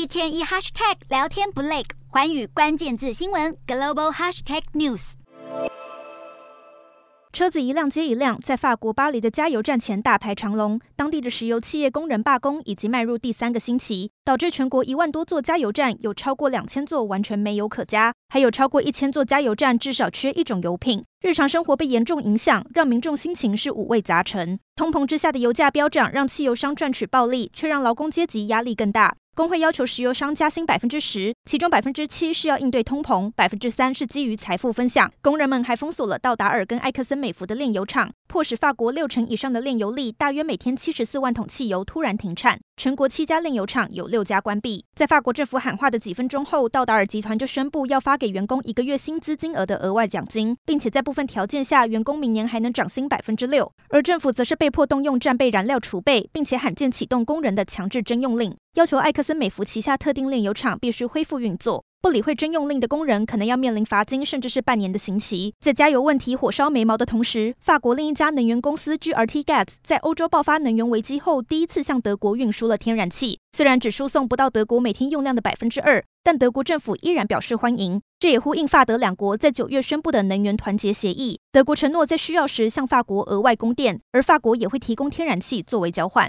一天一 hashtag 聊天不累，寰宇关键字新闻 global hashtag news。车子一辆接一辆，在法国巴黎的加油站前大排长龙。当地的石油企业工人罢工已经迈入第三个星期，导致全国一万多座加油站有超过两千座完全没油可加，还有超过一千座加油站至少缺一种油品。日常生活被严重影响，让民众心情是五味杂陈。通膨之下的油价飙涨，让汽油商赚取暴利，却让劳工阶级压力更大。工会要求石油商加薪百分之十，其中百分之七是要应对通膨，百分之三是基于财富分享。工人们还封锁了道达尔跟埃克森美孚的炼油厂，迫使法国六成以上的炼油力，大约每天七十四万桶汽油突然停产。全国七家炼油厂有六家关闭。在法国政府喊话的几分钟后，道达尔集团就宣布要发给员工一个月薪资金额的额外奖金，并且在部分条件下，员工明年还能涨薪百分之六。而政府则是被迫动用战备燃料储备，并且罕见启动工人的强制征用令。要求埃克森美孚旗下特定炼油厂必须恢复运作，不理会征用令的工人可能要面临罚金，甚至是半年的刑期。在加油问题火烧眉毛的同时，法国另一家能源公司 GRT Gas 在欧洲爆发能源危机后，第一次向德国运输了天然气。虽然只输送不到德国每天用量的百分之二，但德国政府依然表示欢迎。这也呼应法德两国在九月宣布的能源团结协议。德国承诺在需要时向法国额外供电，而法国也会提供天然气作为交换。